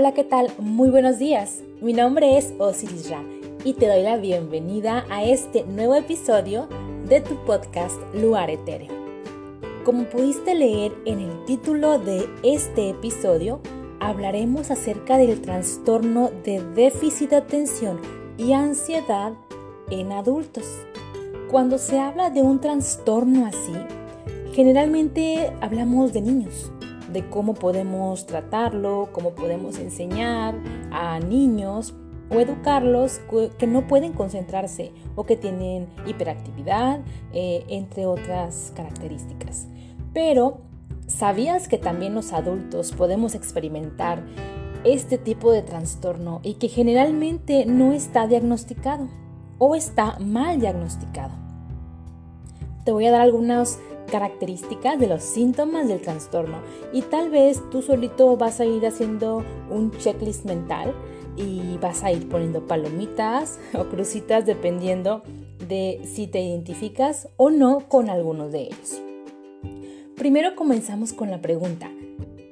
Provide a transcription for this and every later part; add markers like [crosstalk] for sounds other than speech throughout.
Hola, ¿qué tal? Muy buenos días. Mi nombre es Osiris Ra y te doy la bienvenida a este nuevo episodio de tu podcast Luar Etéreo. Como pudiste leer en el título de este episodio, hablaremos acerca del trastorno de déficit de atención y ansiedad en adultos. Cuando se habla de un trastorno así, generalmente hablamos de niños de cómo podemos tratarlo, cómo podemos enseñar a niños o educarlos que no pueden concentrarse o que tienen hiperactividad, eh, entre otras características. Pero, ¿sabías que también los adultos podemos experimentar este tipo de trastorno y que generalmente no está diagnosticado o está mal diagnosticado? Te voy a dar algunos características de los síntomas del trastorno y tal vez tú solito vas a ir haciendo un checklist mental y vas a ir poniendo palomitas [laughs] o crucitas dependiendo de si te identificas o no con alguno de ellos. Primero comenzamos con la pregunta.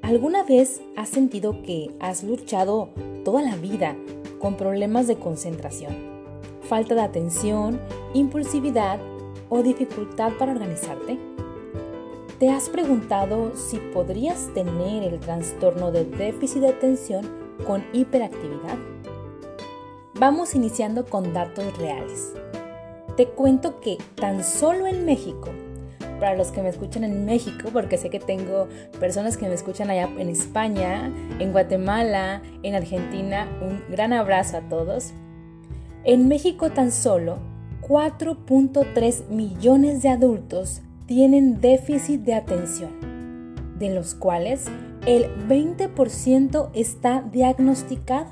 ¿Alguna vez has sentido que has luchado toda la vida con problemas de concentración, falta de atención, impulsividad o dificultad para organizarte? ¿Te has preguntado si podrías tener el trastorno de déficit de atención con hiperactividad? Vamos iniciando con datos reales. Te cuento que tan solo en México, para los que me escuchan en México, porque sé que tengo personas que me escuchan allá en España, en Guatemala, en Argentina, un gran abrazo a todos. En México tan solo 4.3 millones de adultos tienen déficit de atención, de los cuales el 20% está diagnosticado.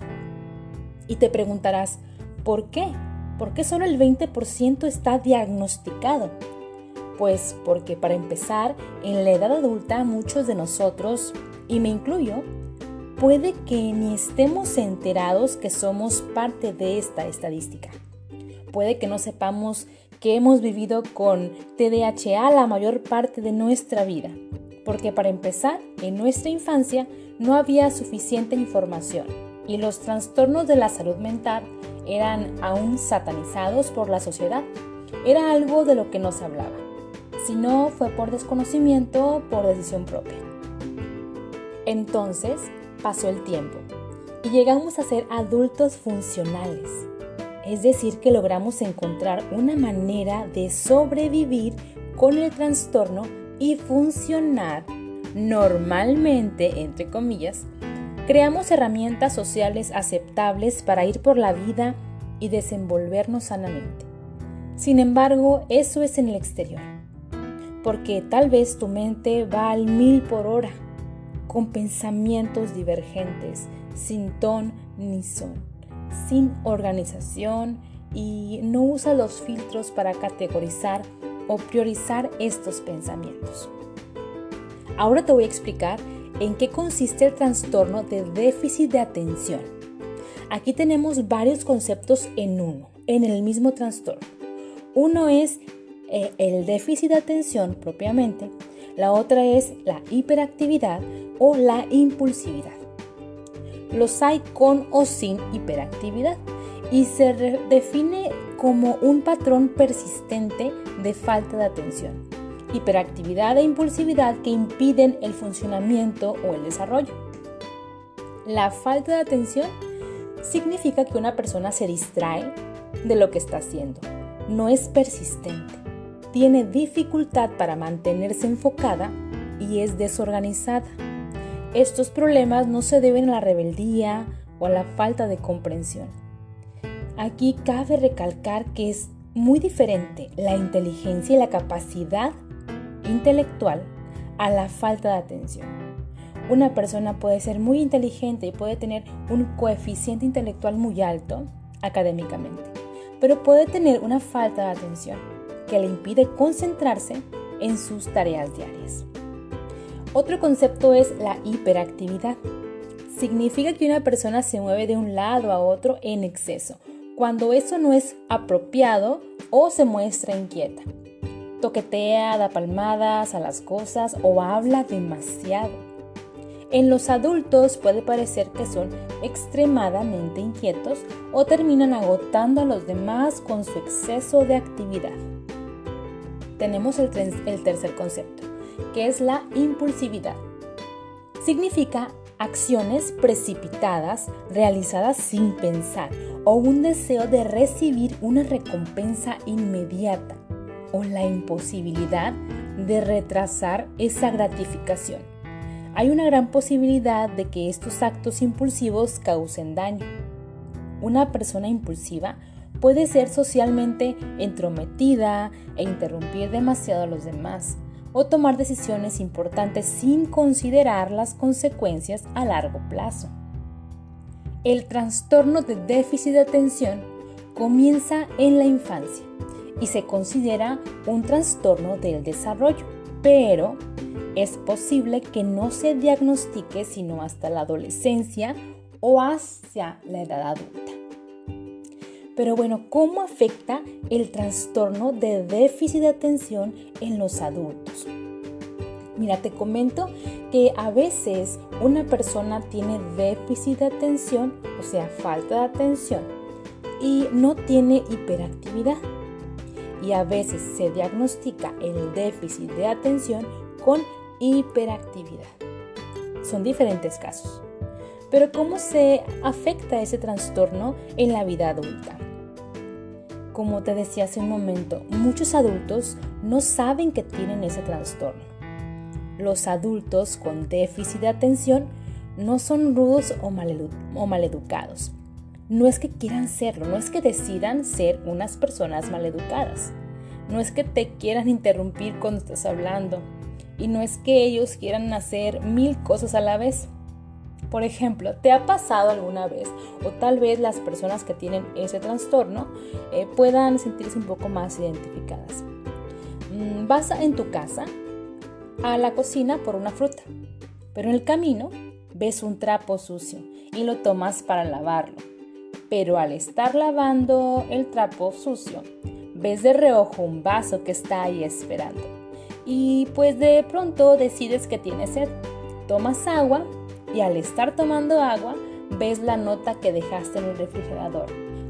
Y te preguntarás, ¿por qué? ¿Por qué solo el 20% está diagnosticado? Pues porque para empezar, en la edad adulta muchos de nosotros, y me incluyo, puede que ni estemos enterados que somos parte de esta estadística. Puede que no sepamos que hemos vivido con TDAH la mayor parte de nuestra vida, porque para empezar, en nuestra infancia no había suficiente información y los trastornos de la salud mental eran aún satanizados por la sociedad. Era algo de lo que no se hablaba. Si no, fue por desconocimiento o por decisión propia. Entonces pasó el tiempo y llegamos a ser adultos funcionales es decir, que logramos encontrar una manera de sobrevivir con el trastorno y funcionar normalmente, entre comillas, creamos herramientas sociales aceptables para ir por la vida y desenvolvernos sanamente. Sin embargo, eso es en el exterior, porque tal vez tu mente va al mil por hora, con pensamientos divergentes, sin ton ni son sin organización y no usa los filtros para categorizar o priorizar estos pensamientos. Ahora te voy a explicar en qué consiste el trastorno de déficit de atención. Aquí tenemos varios conceptos en uno, en el mismo trastorno. Uno es eh, el déficit de atención propiamente, la otra es la hiperactividad o la impulsividad. Los hay con o sin hiperactividad y se define como un patrón persistente de falta de atención, hiperactividad e impulsividad que impiden el funcionamiento o el desarrollo. La falta de atención significa que una persona se distrae de lo que está haciendo, no es persistente, tiene dificultad para mantenerse enfocada y es desorganizada. Estos problemas no se deben a la rebeldía o a la falta de comprensión. Aquí cabe recalcar que es muy diferente la inteligencia y la capacidad intelectual a la falta de atención. Una persona puede ser muy inteligente y puede tener un coeficiente intelectual muy alto académicamente, pero puede tener una falta de atención que le impide concentrarse en sus tareas diarias. Otro concepto es la hiperactividad. Significa que una persona se mueve de un lado a otro en exceso, cuando eso no es apropiado o se muestra inquieta. Toquetea, da palmadas a las cosas o habla demasiado. En los adultos puede parecer que son extremadamente inquietos o terminan agotando a los demás con su exceso de actividad. Tenemos el, tercer concepto, que es la impulsividad. Significa acciones precipitadas realizadas sin pensar o un deseo de recibir una recompensa inmediata o la imposibilidad de retrasar esa gratificación. Hay una gran posibilidad de que estos actos impulsivos causen daño. Una persona impulsiva puede ser socialmente entrometida e interrumpir demasiado a los demás o tomar decisiones importantes sin considerar las consecuencias a largo plazo. El trastorno de déficit de atención comienza en la infancia y se considera un trastorno del desarrollo, pero es posible que no se diagnostique sino hasta la adolescencia o hacia la edad adulta. Pero bueno, ¿cómo afecta el trastorno de déficit de atención en los adultos? Mira, te comento que a veces una persona tiene déficit de atención, o sea, falta de atención, y no tiene hiperactividad y a veces se diagnostica el déficit de atención con hiperactividad. Son diferentes casos. Pero ¿cómo se afecta ese trastorno en la vida adulta? Como te decía hace un momento, muchos adultos no saben que tienen ese trastorno. Los adultos con déficit de atención no son rudos o, maleducados, no es que quieran serlo, no es que decidan ser unas personas maleducadas, no es que te quieran interrumpir cuando estás hablando y no es que ellos quieran hacer mil cosas a la vez. Por ejemplo, ¿te ha pasado alguna vez o tal vez las personas que tienen ese trastorno eh, puedan sentirse un poco más identificadas? Mm, vas en tu casa a la cocina por una fruta, pero en el camino ves un trapo sucio y lo tomas para lavarlo pero al estar lavando el trapo sucio, ves de reojo un vaso que está ahí esperando. Y pues de pronto decides que tienes sed. Tomas agua y al estar tomando agua, ves la nota que dejaste en el refrigerador,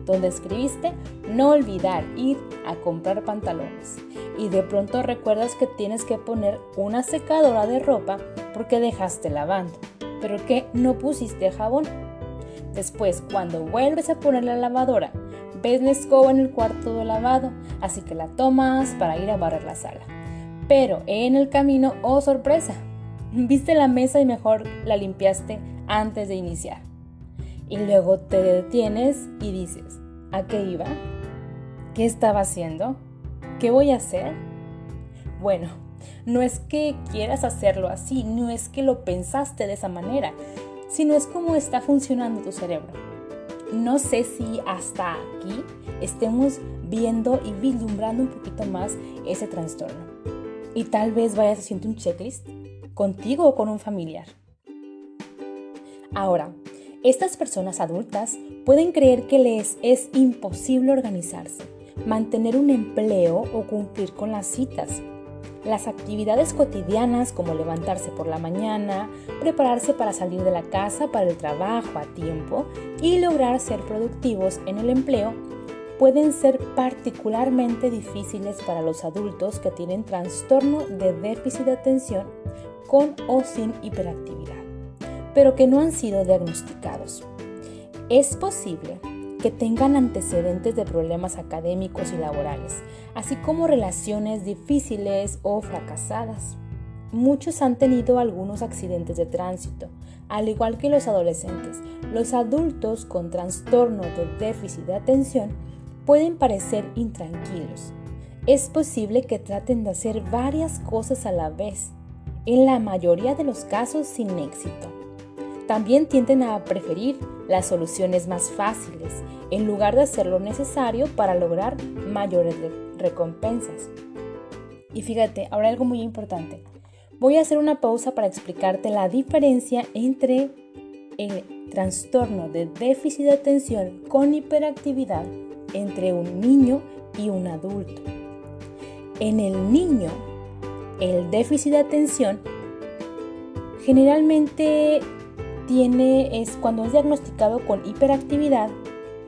donde escribiste no olvidar ir a comprar pantalones. Y de pronto recuerdas que tienes que poner una secadora de ropa porque dejaste lavando, pero que no pusiste jabón. Después, cuando vuelves a poner la lavadora, ves la escoba en el cuarto de lavado, así que la tomas para ir a barrer la sala. Pero en el camino, oh sorpresa, viste la mesa y mejor la limpiaste antes de iniciar. Y luego te detienes y dices, ¿a qué iba? ¿Qué estaba haciendo? ¿Qué voy a hacer? Bueno, no es que quieras hacerlo así, no es que lo pensaste de esa manera, sino es cómo está funcionando tu cerebro. No sé si hasta aquí estemos viendo y vislumbrando un poquito más ese trastorno. Y tal vez vayas haciendo un checklist contigo o con un familiar. Ahora, estas personas adultas pueden creer que les es imposible organizarse, mantener un empleo o cumplir con las citas las actividades cotidianas como levantarse por la mañana, prepararse para salir de la casa para el trabajo a tiempo y lograr ser productivos en el empleo pueden ser particularmente difíciles para los adultos que tienen trastorno de déficit de atención con o sin hiperactividad, pero que no han sido diagnosticados. Es posible que tengan antecedentes de problemas académicos y laborales, así como relaciones difíciles o fracasadas. Muchos han tenido algunos accidentes de tránsito, al igual que los adolescentes. Los adultos con trastorno de déficit de atención pueden parecer intranquilos. Es posible que traten de hacer varias cosas a la vez, en la mayoría de los casos sin éxito. También tienden a preferir las soluciones más fáciles en lugar de hacer lo necesario para lograr mayores recompensas. Y fíjate, ahora algo muy importante. Voy a hacer una pausa para explicarte la diferencia entre el trastorno de déficit de atención con hiperactividad entre un niño y un adulto. En el niño, el déficit de atención Generalmente tiene es cuando es diagnosticado con hiperactividad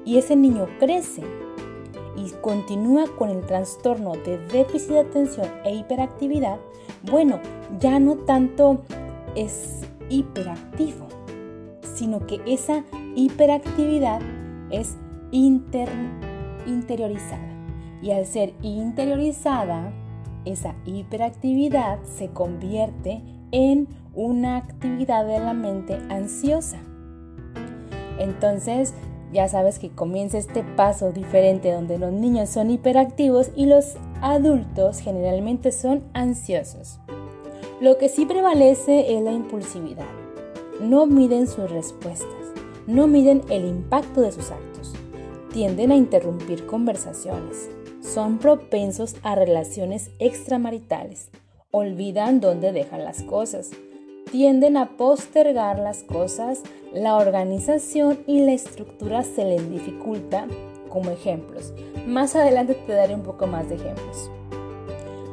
y ese niño crece y continúa con el trastorno de déficit de atención e hiperactividad, bueno, ya no tanto es hiperactivo, sino que esa hiperactividad es interiorizada. Y al ser interiorizada, esa hiperactividad se convierte en una actividad de la mente ansiosa. Entonces, ya sabes que comienza este paso diferente donde los niños son hiperactivos y los adultos generalmente son ansiosos. Lo que sí prevalece es la impulsividad. No miden sus respuestas, no miden el impacto de sus actos. Tienden a interrumpir conversaciones. Son propensos a relaciones extramaritales. Olvidan dónde dejan las cosas tienden a postergar las cosas, la organización y la estructura se les dificulta como ejemplos. Más adelante te daré un poco más de ejemplos.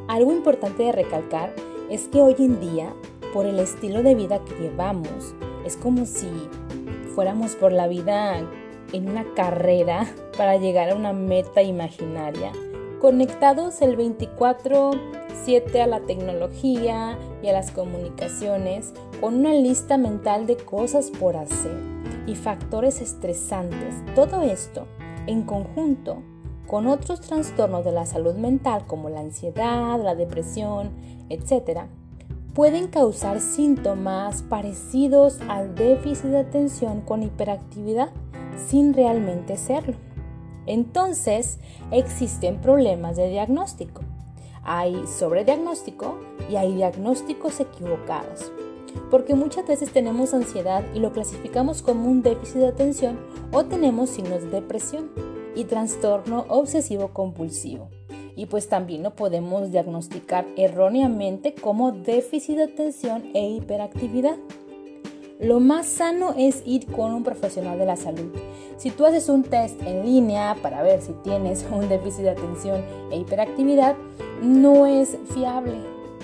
Algo importante de recalcar es que hoy en día, por el estilo de vida que llevamos, es como si fuéramos por la vida en una carrera para llegar a una meta imaginaria, conectados el 24 a la tecnología y a las comunicaciones con una lista mental de cosas por hacer y factores estresantes. Todo esto en conjunto con otros trastornos de la salud mental como la ansiedad, la depresión, etc., pueden causar síntomas parecidos al déficit de atención con hiperactividad sin realmente serlo. Entonces, existen problemas de diagnóstico hay sobrediagnóstico y hay diagnósticos equivocados. Porque muchas veces tenemos ansiedad y lo clasificamos como un déficit de atención o tenemos signos de depresión y trastorno obsesivo compulsivo. Y pues también lo podemos diagnosticar erróneamente como déficit de atención e hiperactividad. Lo más sano es ir con un profesional de la salud. Si tú haces un test en línea para ver si tienes [laughs] un déficit de atención e hiperactividad, no es fiable.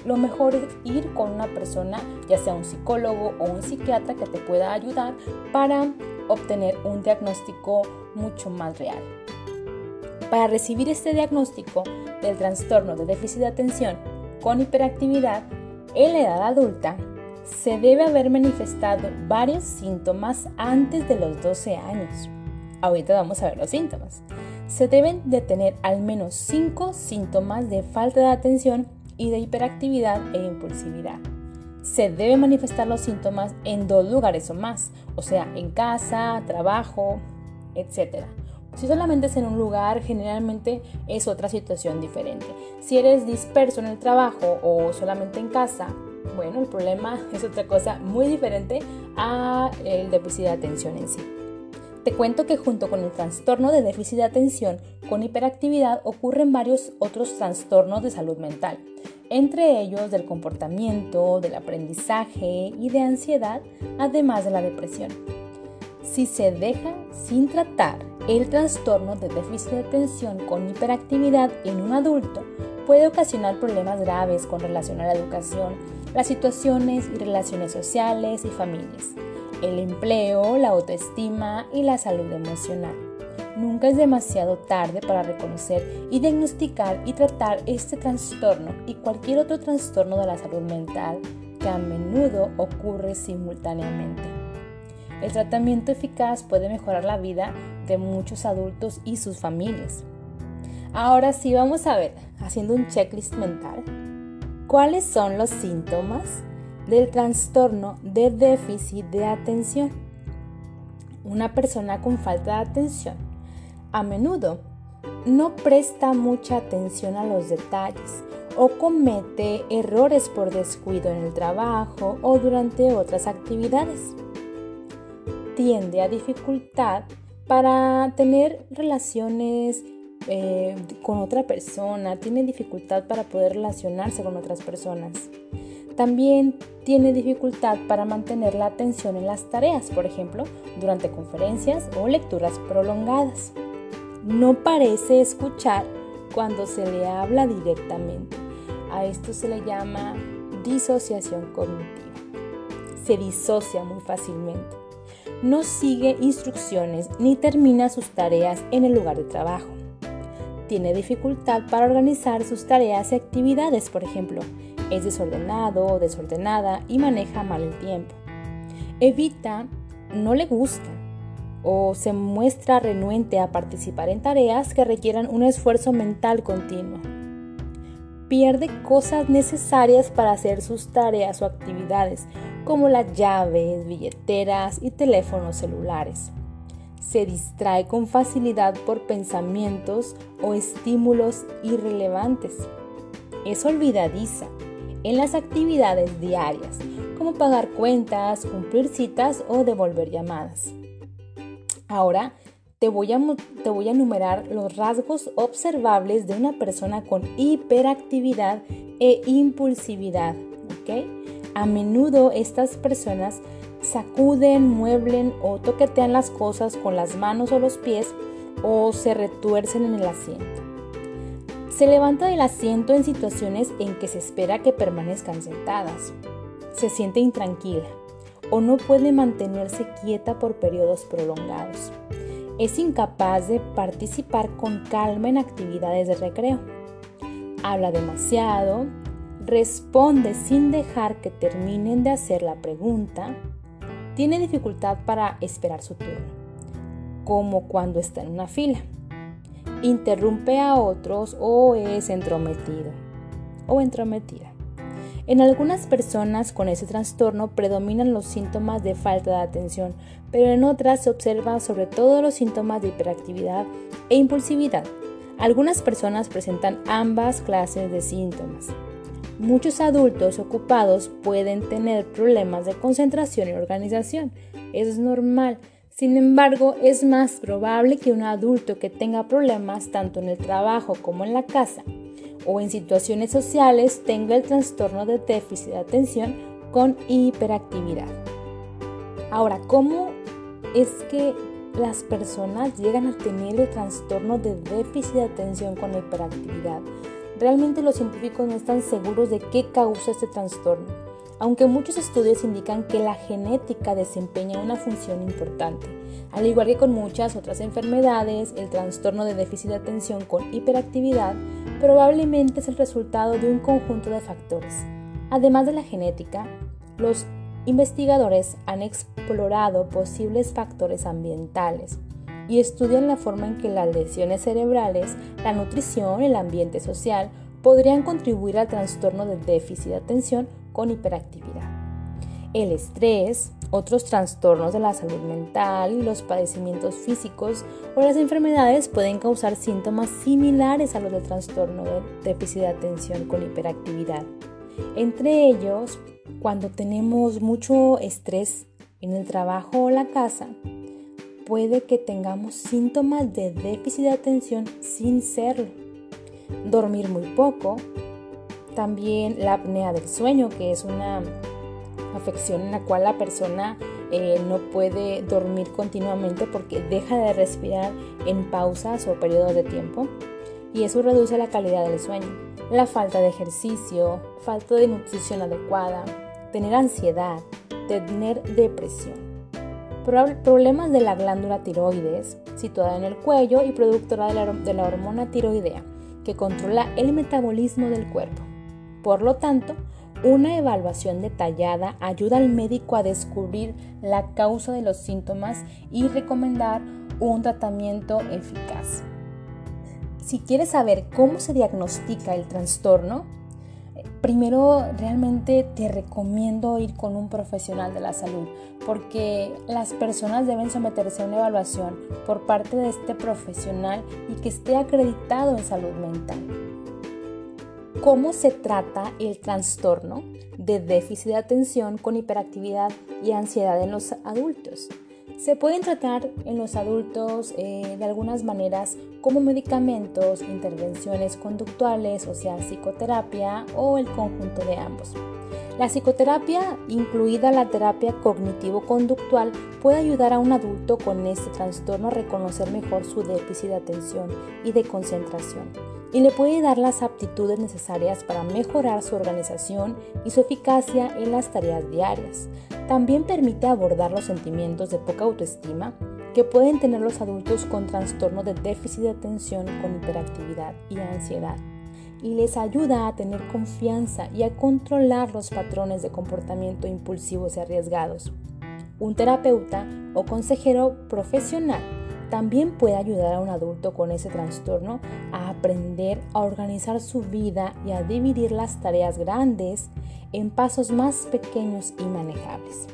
Lo mejor es ir con una persona, ya sea un psicólogo o un psiquiatra que te pueda ayudar para obtener un diagnóstico mucho más real. Para recibir este diagnóstico del trastorno de déficit de atención con hiperactividad en la edad adulta, se debe haber manifestado varios síntomas antes de los 12 años. Ahorita vamos a ver los síntomas. Se deben de tener al menos 5 síntomas de falta de atención y de hiperactividad e impulsividad. Se deben manifestar los síntomas en dos lugares o más, o sea, en casa, trabajo, etc. Si solamente es en un lugar, generalmente es otra situación diferente. Si eres disperso en el trabajo o solamente en casa, bueno, el problema es otra cosa muy diferente a el déficit de atención en sí. Te cuento que junto con el trastorno de déficit de atención con hiperactividad ocurren varios otros trastornos de salud mental, entre ellos del comportamiento, del aprendizaje y de ansiedad, además de la depresión. Si se deja sin tratar el trastorno de déficit de atención con hiperactividad en un adulto, puede ocasionar problemas graves con relación a la educación, las situaciones y relaciones sociales y familias, el empleo, la autoestima y la salud emocional. Nunca es demasiado tarde para reconocer y diagnosticar y tratar este trastorno y cualquier otro trastorno de la salud mental que a menudo ocurre simultáneamente. El tratamiento eficaz puede mejorar la vida de muchos adultos y sus familias. Ahora sí vamos a ver, haciendo un checklist mental, ¿Cuáles son los síntomas del trastorno de déficit de atención? Una persona con falta de atención a menudo no presta mucha atención a los detalles o comete errores por descuido en el trabajo o durante otras actividades. Tiende a dificultad para tener relaciones eh, con otra persona, tiene dificultad para poder relacionarse con otras personas. También tiene dificultad para mantener la atención en las tareas, por ejemplo, durante conferencias o lecturas prolongadas. No parece escuchar cuando se le habla directamente. A esto se le llama disociación cognitiva. se disocia muy fácilmente. No sigue instrucciones ni termina sus tareas en el lugar de trabajo. Tiene dificultad para organizar sus tareas y actividades, por ejemplo, es desordenado o desordenada y maneja mal el tiempo. Evita, no le gusta o se muestra renuente a participar en tareas que requieran un esfuerzo mental continuo. Pierde cosas necesarias para hacer sus tareas o actividades, como las llaves, billeteras y teléfonos celulares. Se distrae con facilidad por pensamientos o estímulos irrelevantes. Es olvidadiza en las actividades diarias, como pagar cuentas, cumplir citas o devolver llamadas. Ahora te voy, a, te voy a enumerar los rasgos observables de una persona con hiperactividad e impulsividad. A menudo estas personas sacuden, mueblen o toquetean las cosas con las manos o los pies o se retuercen en el asiento. Se levanta del asiento en situaciones en que se espera que permanezcan sentadas. Se siente intranquila o no puede mantenerse quieta por periodos prolongados. Es incapaz de participar con calma en actividades de recreo. Habla demasiado, responde sin dejar que terminen de hacer la pregunta, tiene dificultad para esperar su turno, como cuando está en una fila. Interrumpe a otros o es entrometido o entrometida. En algunas personas con ese trastorno predominan los síntomas de falta de atención, pero en otras se observan sobre todo los síntomas de hiperactividad e impulsividad. Algunas personas presentan ambas clases de síntomas. Muchos adultos ocupados pueden tener problemas de concentración y organización. Es normal. Sin embargo, es más probable que un adulto que tenga problemas tanto en el trabajo como en la casa o en situaciones sociales tenga el trastorno de déficit de atención con hiperactividad. Ahora, ¿cómo es que las personas llegan a tener el trastorno de déficit de atención con hiperactividad? Realmente los científicos no están seguros de qué causa este trastorno, aunque muchos estudios indican que la genética desempeña una función importante. Al igual que con muchas otras enfermedades, el trastorno de déficit de atención con hiperactividad probablemente es el resultado de un conjunto de factores. Además de la genética, los investigadores han explorado posibles factores ambientales y estudian la forma en que las lesiones cerebrales, la nutrición, el ambiente social podrían contribuir al trastorno de déficit de atención con hiperactividad. El estrés, otros trastornos de la salud mental, los padecimientos físicos o las enfermedades pueden causar síntomas similares a los del trastorno de déficit de atención con hiperactividad. Entre ellos, cuando tenemos mucho estrés en el trabajo o la casa, puede que tengamos síntomas de déficit de atención sin serlo. Dormir muy poco, también la apnea del sueño, que es una afección en la cual la persona eh, no puede dormir continuamente porque deja de respirar en pausas o periodos de tiempo y eso reduce la calidad del sueño. La falta de ejercicio, falta de nutrición adecuada, tener ansiedad, tener depresión. Problemas de la glándula tiroides, situada en el cuello y productora de la, hormona tiroidea, que controla el metabolismo del cuerpo. Por lo tanto, una evaluación detallada ayuda al médico a descubrir la causa de los síntomas y recomendar un tratamiento eficaz. Si quieres saber cómo se diagnostica el trastorno, primero realmente te recomiendo ir con un profesional de la salud porque las personas deben someterse a una evaluación por parte de este profesional y que esté acreditado en salud mental cómo se trata el trastorno de déficit de atención con hiperactividad y ansiedad en los adultos. Se pueden tratar en los adultos eh, de algunas maneras como medicamentos, intervenciones conductuales, o sea, psicoterapia o el conjunto de ambos. La psicoterapia, incluida la terapia cognitivo-conductual, puede ayudar a un adulto con este trastorno a reconocer mejor su déficit de atención y de concentración y le puede dar las aptitudes necesarias para mejorar su organización y su eficacia en las tareas diarias. También permite abordar los sentimientos de poca autoestima que pueden tener los adultos con trastorno de déficit de atención con hiperactividad y ansiedad y les ayuda a tener confianza y a controlar los patrones de comportamiento impulsivos y arriesgados. Un terapeuta o consejero profesional también puede ayudar a un adulto con ese trastorno a aprender a organizar su vida y a dividir las tareas grandes en pasos más pequeños y manejables.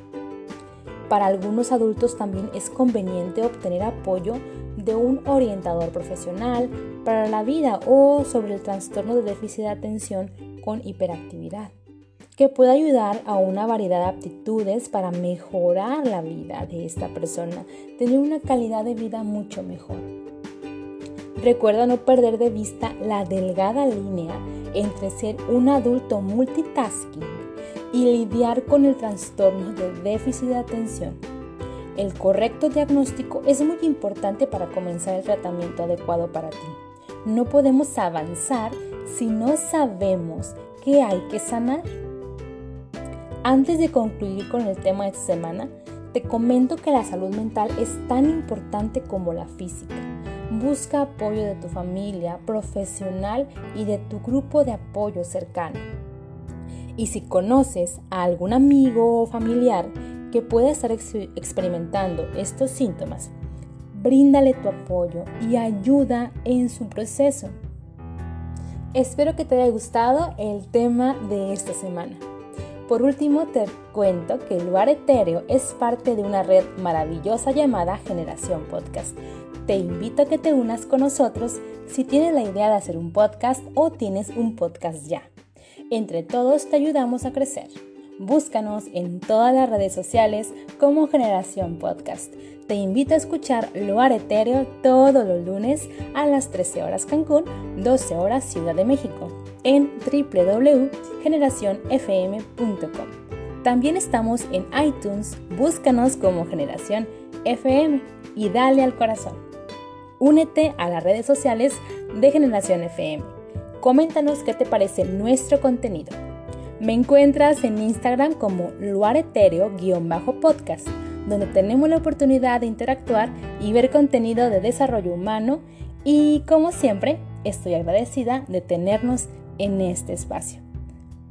Para algunos adultos también es conveniente obtener apoyo de un orientador profesional para la vida o sobre el trastorno de déficit de atención con hiperactividad, que puede ayudar a una variedad de aptitudes para mejorar la vida de esta persona, tener una calidad de vida mucho mejor. Recuerda no perder de vista la delgada línea entre ser un adulto multitasking y lidiar con el trastorno de déficit de atención el correcto diagnóstico es muy importante para comenzar el tratamiento adecuado para ti. No podemos avanzar si no sabemos qué hay que sanar. Antes de concluir con el tema de esta semana, te comento que la salud mental es tan importante como la física. Busca apoyo de tu familia, profesional y de tu grupo de apoyo cercano. Y si conoces a algún amigo o familiar que pueda estar experimentando estos síntomas, bríndale tu apoyo y ayuda en su proceso. Espero que te haya gustado el tema de esta semana. Por último, te cuento que el lugar etéreo es parte de una red maravillosa llamada Generación Podcast. Te invito a que te unas con nosotros si tienes la idea de hacer un podcast o tienes un podcast ya. Entre todos te ayudamos a crecer. Búscanos en todas las redes sociales como Generación Podcast. Te invito a escuchar Luar Etéreo todos los lunes a las 13 horas Cancún, 12 horas Ciudad de México en www.generacionfm.com. También estamos en iTunes, búscanos como Generación FM y dale al corazón. Únete a las redes sociales de Generación FM. Coméntanos qué te parece nuestro contenido. Me encuentras en Instagram como luaretereo-podcast, donde tenemos la oportunidad de interactuar y ver contenido de desarrollo humano y como siempre estoy agradecida de tenernos en este espacio.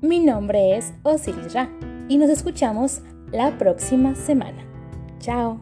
Mi nombre es Osiris Ra y nos escuchamos la próxima semana. Chao.